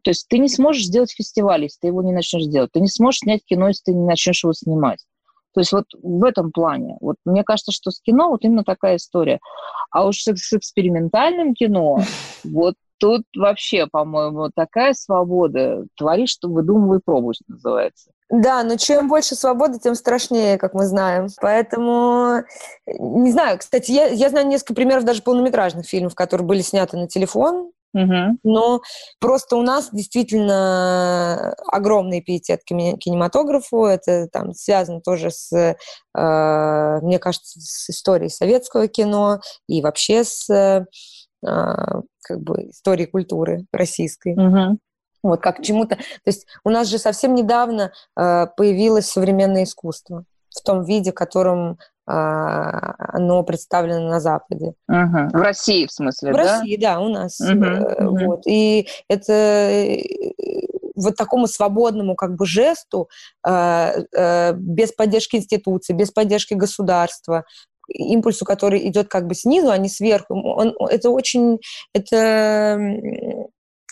То есть ты не сможешь сделать фестиваль, если ты его не начнешь делать. Ты не сможешь снять кино, если ты не начнешь его снимать. То есть вот в этом плане. Вот мне кажется, что с кино вот именно такая история. А уж с, экспериментальным кино, вот тут вообще, по-моему, такая свобода. Твори, что выдумывай, пробуй, называется.
Да, но чем больше свободы, тем страшнее, как мы знаем. Поэтому, не знаю, кстати, я, я знаю несколько примеров даже полнометражных фильмов, которые были сняты на телефон, Угу. Но просто у нас действительно огромный пиетет к кинематографу. Это там связано тоже с, э, мне кажется, с историей советского кино и вообще с э, как бы историей культуры российской. Угу вот как чему-то. То есть у нас же совсем недавно э, появилось современное искусство в том виде, в котором э, оно представлено на Западе.
Угу. В России, в смысле,
в
да?
В России, да, у нас. Угу. Э, угу. Вот. И это э, вот такому свободному как бы жесту, э, э, без поддержки институций, без поддержки государства, импульсу, который идет как бы снизу, а не сверху. Он, это очень, это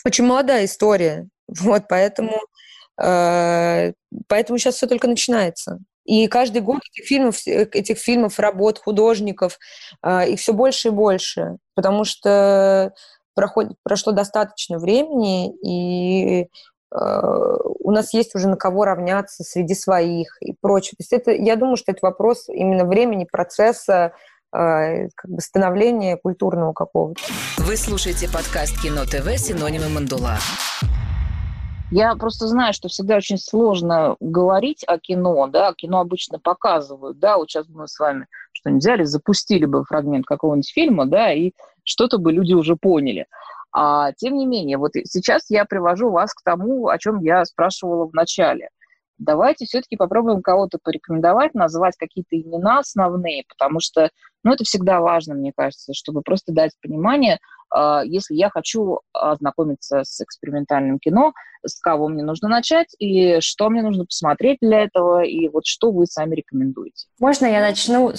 очень молодая история. Вот, поэтому, э, поэтому сейчас все только начинается. И каждый год этих фильмов, этих фильмов, работ художников, э, их все больше и больше, потому что проходит, прошло достаточно времени, и э, у нас есть уже на кого равняться среди своих и прочее. То есть это, я думаю, что это вопрос именно времени, процесса, Э, как бы становления культурного какого-то.
Вы слушаете подкаст Кино ТВ «Синонимы Мандула».
Я просто знаю, что всегда очень сложно говорить о кино, да, кино обычно показывают, да, вот сейчас мы с вами что-нибудь взяли, запустили бы фрагмент какого-нибудь фильма, да, и что-то бы люди уже поняли. А тем не менее, вот сейчас я привожу вас к тому, о чем я спрашивала в начале давайте все-таки попробуем кого-то порекомендовать, назвать какие-то имена основные, потому что, ну, это всегда важно, мне кажется, чтобы просто дать понимание, э, если я хочу ознакомиться с экспериментальным кино, с кого мне нужно начать, и что мне нужно посмотреть для этого, и вот что вы сами рекомендуете.
Можно я начну?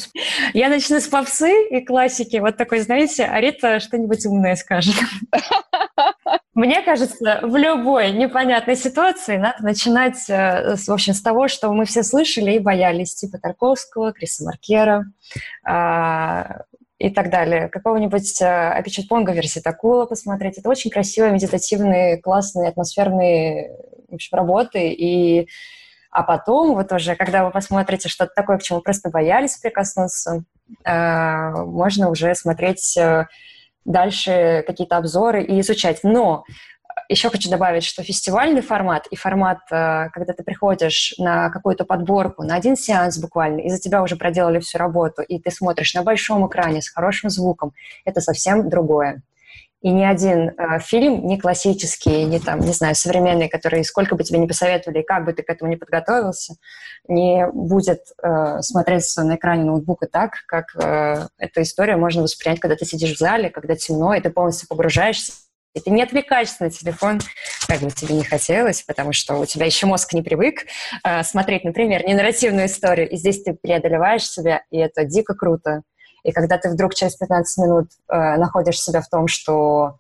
Я начну с попсы и классики. Вот такой, знаете, а Рита что-нибудь умное скажет. Мне кажется, в любой непонятной ситуации надо начинать, э, в общем, с того, что мы все слышали и боялись, типа Тарковского, Криса Маркера а, и так далее. Какого-нибудь Апичатпонга версии Такула посмотреть. Это очень красивые, медитативные, классные, атмосферные в общем, работы. И... А потом, вот уже, когда вы посмотрите что-то такое, к чему просто боялись прикоснуться, э, можно уже смотреть э, дальше какие-то обзоры и изучать. Но еще хочу добавить, что фестивальный формат и формат, э, когда ты приходишь на какую-то подборку, на один сеанс буквально, и за тебя уже проделали всю работу, и ты смотришь на большом экране с хорошим звуком, это совсем другое. И ни один э, фильм, ни классический, ни там, не знаю, современный, который сколько бы тебе не посоветовали, и как бы ты к этому не подготовился, не будет э, смотреться на экране ноутбука так, как э, эту историю можно воспринять, когда ты сидишь в зале, когда темно, и ты полностью погружаешься и ты не отвлекаешься на телефон, как бы тебе не хотелось, потому что у тебя еще мозг не привык э, смотреть, например, не нарративную историю, и здесь ты преодолеваешь себя, и это дико круто. И когда ты вдруг через 15 минут э, находишь себя в том, что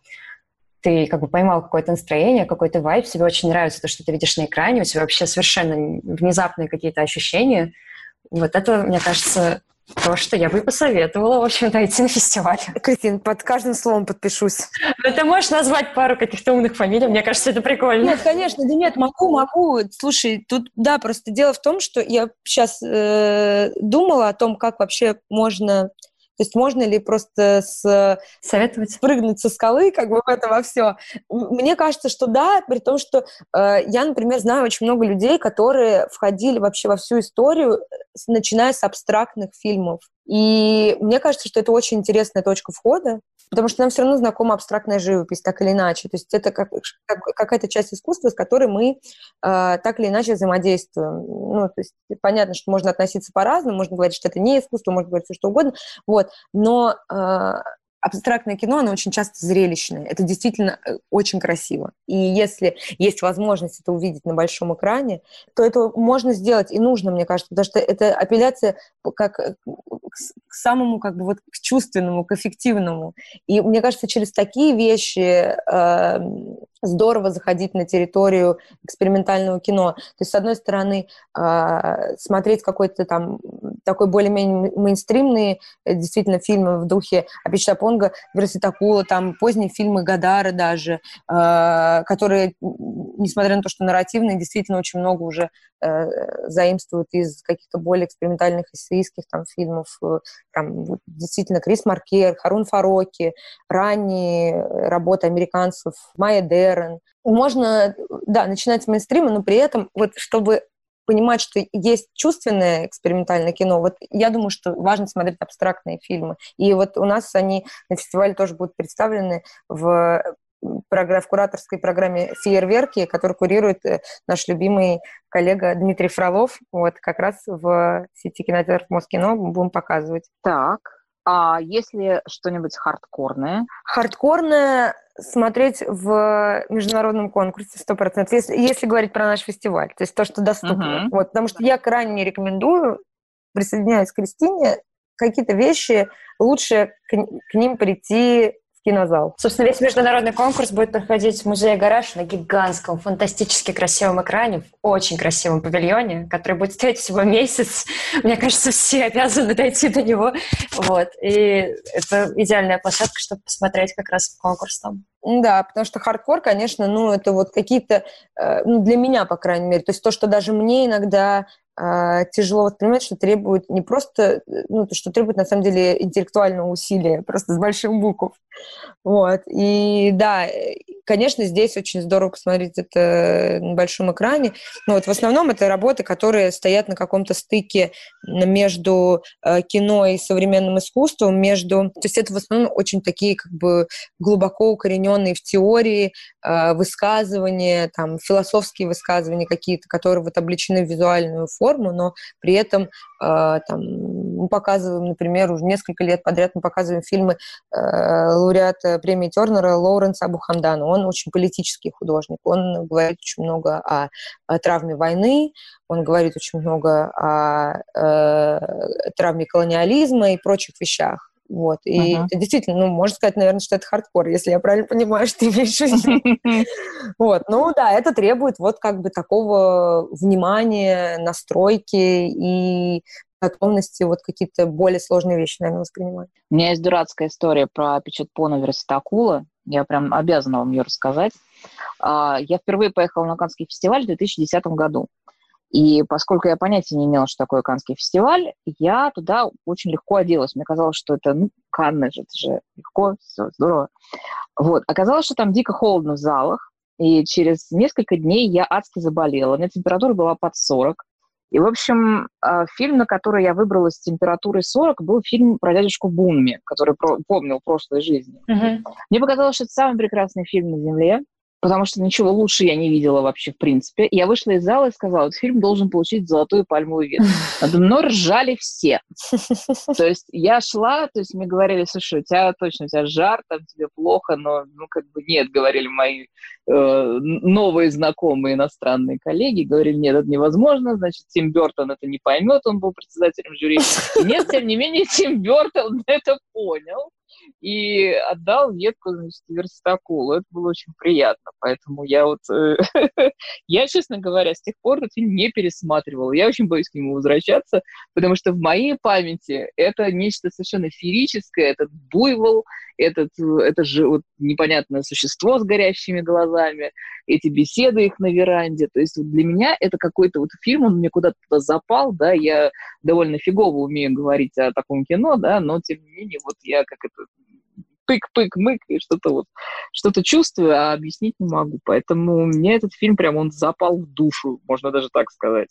ты как бы поймал какое-то настроение, какой-то вайб, тебе очень нравится то, что ты видишь на экране, у тебя вообще совершенно внезапные какие-то ощущения. Вот это, мне кажется, то, что я бы посоветовала, в общем-то, идти на фестиваль.
Кристин, под каждым словом подпишусь.
Ну, ты можешь назвать пару каких-то умных фамилий? Мне кажется, это прикольно.
Нет, конечно, да нет, могу, могу. Слушай, тут, да, просто дело в том, что я сейчас э, думала о том, как вообще можно то есть можно ли просто с...
Советовать?
Спрыгнуть со скалы, как бы в это во все. Мне кажется, что да, при том, что э, я, например, знаю очень много людей, которые входили вообще во всю историю, начиная с абстрактных фильмов. И мне кажется, что это очень интересная точка входа, потому что нам все равно знакома абстрактная живопись, так или иначе. То есть это как, как, какая-то часть искусства, с которой мы э, так или иначе взаимодействуем. Ну, то есть понятно, что можно относиться по-разному, можно говорить, что это не искусство, можно говорить все что угодно, вот, но э, абстрактное кино, оно очень часто зрелищное. Это действительно э, очень красиво. И если есть возможность это увидеть на большом экране, то это можно сделать и нужно, мне кажется, потому что это апелляция как э, к самому, как бы вот к чувственному, к эффективному. И мне кажется, через такие вещи э, здорово заходить на территорию экспериментального кино. То есть, с одной стороны, э, смотреть какой-то там такой более-менее мейнстримный действительно фильмы в духе Апичта Понга, Верситакула, там поздние фильмы Гадара даже, э, которые, несмотря на то, что нарративные, действительно очень много уже э, заимствуют из каких-то более экспериментальных эссеистских там фильмов. Э, там, действительно, Крис Маркер, Харун Фароки, ранние работы американцев, Майя Дерен. Можно, да, начинать с мейнстрима, но при этом, вот, чтобы понимать, что есть чувственное экспериментальное кино. Вот я думаю, что важно смотреть абстрактные фильмы. И вот у нас они на фестивале тоже будут представлены в в кураторской программе «Фейерверки», которую курирует э, наш любимый коллега Дмитрий Фролов. Вот как раз в сети кинотеатров Москино будем показывать.
Так, а если что-нибудь хардкорное?
Хардкорное смотреть в международном конкурсе 100%, если, если говорить про наш фестиваль, то есть то, что доступно. Uh-huh. Вот, потому что я крайне рекомендую, присоединяюсь к Кристине, какие-то вещи лучше к, к ним прийти кинозал.
Собственно, весь международный конкурс будет проходить в музее «Гараж» на гигантском, фантастически красивом экране, в очень красивом павильоне, который будет стоять всего месяц. Мне кажется, все обязаны дойти до него. Вот. И это идеальная площадка, чтобы посмотреть как раз конкурс там.
Да, потому что хардкор, конечно, ну, это вот какие-то, э, ну, для меня, по крайней мере, то есть то, что даже мне иногда тяжело воспринимать, что требует не просто, ну, то, что требует, на самом деле, интеллектуального усилия, просто с большим букв. Вот. И да, конечно, здесь очень здорово посмотреть это на большом экране. Но вот в основном это работы, которые стоят на каком-то стыке между э, кино и современным искусством, между... То есть это в основном очень такие как бы глубоко укорененные в теории э, высказывания, там, философские высказывания какие-то, которые вот обличены в визуальную форму, но при этом там, мы показываем, например, уже несколько лет подряд мы показываем фильмы лауреата премии Тернера Лоуренса Абухамдана. Он очень политический художник. Он говорит очень много о, о травме войны, он говорит очень много о э, травме колониализма и прочих вещах. Вот. И uh-huh. это действительно, ну, можно сказать, наверное, что это хардкор, если я правильно понимаю, что ты имеешь в виду. Вот. Ну да, это требует вот как бы такого внимания, настройки и готовности вот какие-то более сложные вещи, наверное, воспринимать.
У меня есть дурацкая история про Печатпона Верситакула. Я прям обязана вам ее рассказать. А, я впервые поехала на Канский фестиваль в 2010 году. И поскольку я понятия не имела, что такое Канский фестиваль, я туда очень легко оделась. Мне казалось, что это, ну, Канны же, это же легко, все, здорово. Вот. Оказалось, что там дико холодно в залах, и через несколько дней я адски заболела. У меня температура была под 40. И, в общем, а, фильм, на который я выбрала с температурой 40, был фильм про дядюшку Бунми, который про- помнил прошлой жизни. Uh-huh. Мне показалось, что это самый прекрасный фильм на Земле потому что ничего лучше я не видела вообще в принципе. Я вышла из зала и сказала, этот фильм должен получить золотую пальмовую ветвь. Надо мной ржали все. То есть я шла, то есть мне говорили, слушай, у тебя точно, у тебя жар, там тебе плохо, но, ну, как бы нет, говорили мои э, новые знакомые иностранные коллеги, говорили, нет, это невозможно, значит, Тим Бертон это не поймет, он был председателем жюри. Нет, тем не менее, Тим Бертон это понял и отдал ветку, значит, Верстакулу. Это было очень приятно, поэтому я вот, э, я, честно говоря, с тех пор этот фильм не пересматривала. Я очень боюсь к нему возвращаться, потому что в моей памяти это нечто совершенно феерическое, этот буйвол, этот, это же вот непонятное существо с горящими глазами, эти беседы их на веранде. То есть вот для меня это какой-то вот фильм, он мне куда-то туда запал, да, я довольно фигово умею говорить о таком кино, да, но тем не менее вот я как это пык-пык-мык, и что-то вот, что-то чувствую, а объяснить не могу. Поэтому мне этот фильм прям, он запал в душу, можно даже так сказать.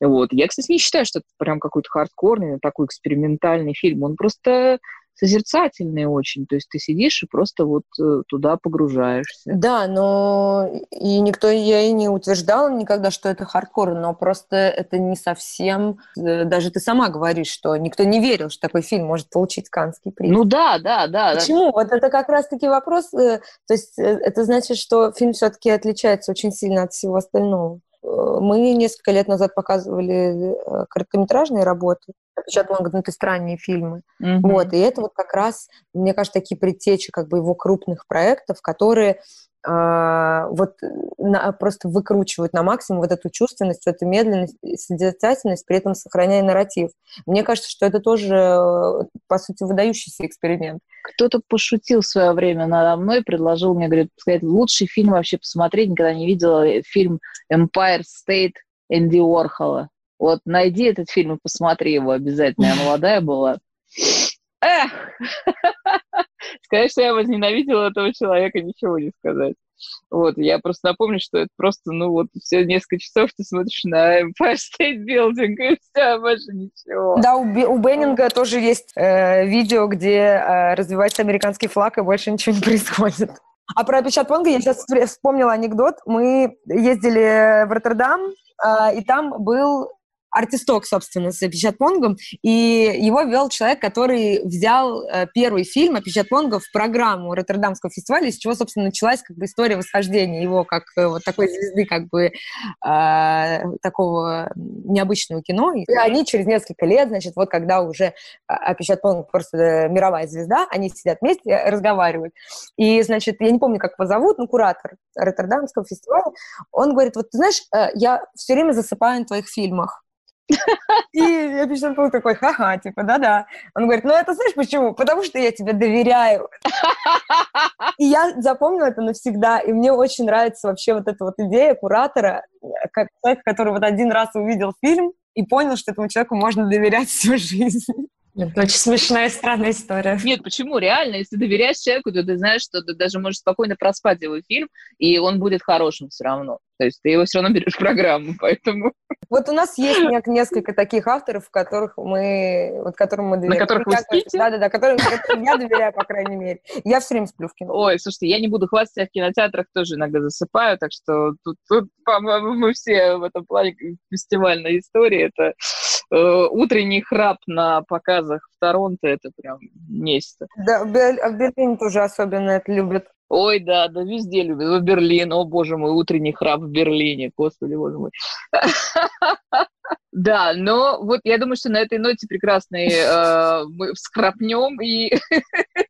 Вот. Я, кстати, не считаю, что это прям какой-то хардкорный, такой экспериментальный фильм. Он просто созерцательные очень. То есть ты сидишь и просто вот э, туда погружаешься.
Да, но и никто, я и не утверждала никогда, что это хардкор, но просто это не совсем... Э, даже ты сама говоришь, что никто не верил, что такой фильм может получить Канский приз.
Ну да, да, да.
Почему? Да. Вот это как раз-таки вопрос. Э, то есть это значит, что фильм все-таки отличается очень сильно от всего остального. Мы несколько лет назад показывали короткометражные работы, отпечаток Лонгдон, это странные фильмы. Mm-hmm. Вот, и это вот как раз, мне кажется, такие предтечи как бы его крупных проектов, которые э, вот на, просто выкручивают на максимум вот эту чувственность, эту медленность, созерцательность, при этом сохраняя нарратив. Мне кажется, что это тоже, по сути, выдающийся эксперимент.
Кто-то пошутил в свое время надо мной, предложил мне, говорит, сказать, лучший фильм вообще посмотреть, никогда не видела фильм Empire State Энди Уорхола. Вот найди этот фильм и посмотри его обязательно. Я молодая была. Эх! Сказать, что я возненавидела этого человека, ничего не сказать. Вот, я просто напомню, что это просто, ну вот, все несколько часов ты смотришь на Empire State Building, и все, больше ничего.
Да, у, у Беннинга тоже есть э, видео, где э, развивается американский флаг, и больше ничего не происходит. А про Печат Вонга я сейчас вспомнила анекдот. Мы ездили в Роттердам, э, и там был артисток, собственно, с Пичатпонгом, и его вел человек, который взял э, первый фильм о Пичатпонга в программу Роттердамского фестиваля, из чего, собственно, началась как бы история восхождения его как э, вот такой звезды, как бы э, такого необычного кино. И они через несколько лет, значит, вот когда уже а, Пичатпонг просто мировая звезда, они сидят вместе, разговаривают. И, значит, я не помню, как его зовут, но куратор Роттердамского фестиваля, он говорит, вот ты знаешь, э, я все время засыпаю на твоих фильмах. И я пишу был такой, ха-ха, типа, да-да. Он говорит, ну это знаешь почему? Потому что я тебе доверяю. И я запомнила это навсегда, и мне очень нравится вообще вот эта вот идея куратора, как человек, который вот один раз увидел фильм и понял, что этому человеку можно доверять всю жизнь.
Это очень смешная и странная история.
Нет, почему? Реально, если доверяешь человеку, то ты знаешь, что ты даже можешь спокойно проспать его фильм, и он будет хорошим все равно. То есть ты его все равно берешь в программу, поэтому...
Вот у нас есть несколько таких авторов, которых мы, вот которым мы доверяем.
На которых вы спите?
Да-да-да, которым, которым я доверяю, по крайней мере. Я все время сплю в кино.
Ой, слушайте, я не буду хвастаться, я в кинотеатрах тоже иногда засыпаю, так что тут, тут по-моему, мы все в этом плане фестивальной истории. Это утренний храп на показах в Торонто, это прям нечто.
Да, в Берлине тоже особенно это любят.
Ой, да, да, везде любят. В Берлин, о, боже мой, утренний храп в Берлине, господи, боже мой. Да, но вот я думаю, что на этой ноте прекрасной э, мы вскрапнем и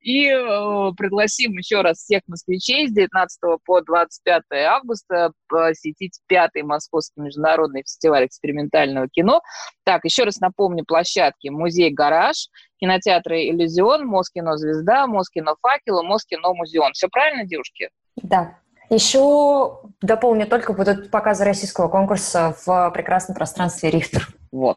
И э, пригласим еще раз всех москвичей с 19 по 25 августа посетить пятый Московский международный фестиваль экспериментального кино. Так, еще раз напомню площадки. Музей «Гараж», кинотеатры «Иллюзион», Москино «Звезда», Москино «Факел» и Москино «Музеон». Все правильно, девушки?
Да. Еще дополню только будут показы российского конкурса в прекрасном пространстве «Рихтер».
Вот.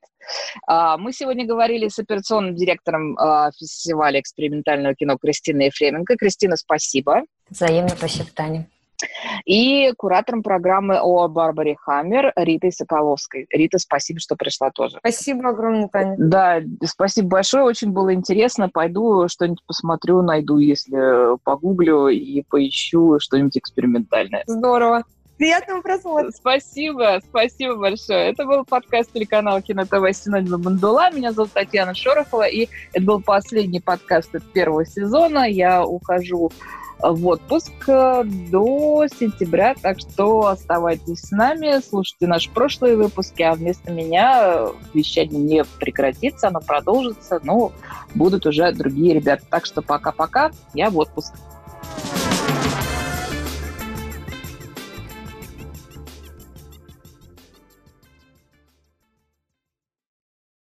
А, мы сегодня говорили с операционным директором а, фестиваля экспериментального кино Кристиной Ефременко. Кристина, спасибо.
Взаимно спасибо, Таня.
И куратором программы о Барбаре Хаммер Ритой Соколовской. Рита, спасибо, что пришла тоже.
Спасибо огромное, Таня.
Да, спасибо большое, очень было интересно. Пойду что-нибудь посмотрю, найду, если погуглю и поищу что-нибудь экспериментальное.
Здорово. Приятного просмотра.
Спасибо, спасибо большое. Это был подкаст телеканала Кино ТВ «Синонимы Мандула». Меня зовут Татьяна Шорохова, и это был последний подкаст от первого сезона. Я ухожу в отпуск до сентября, так что оставайтесь с нами, слушайте наши прошлые выпуски, а вместо меня вещание не прекратится, оно продолжится, но будут уже другие ребята. Так что пока-пока, я в отпуск.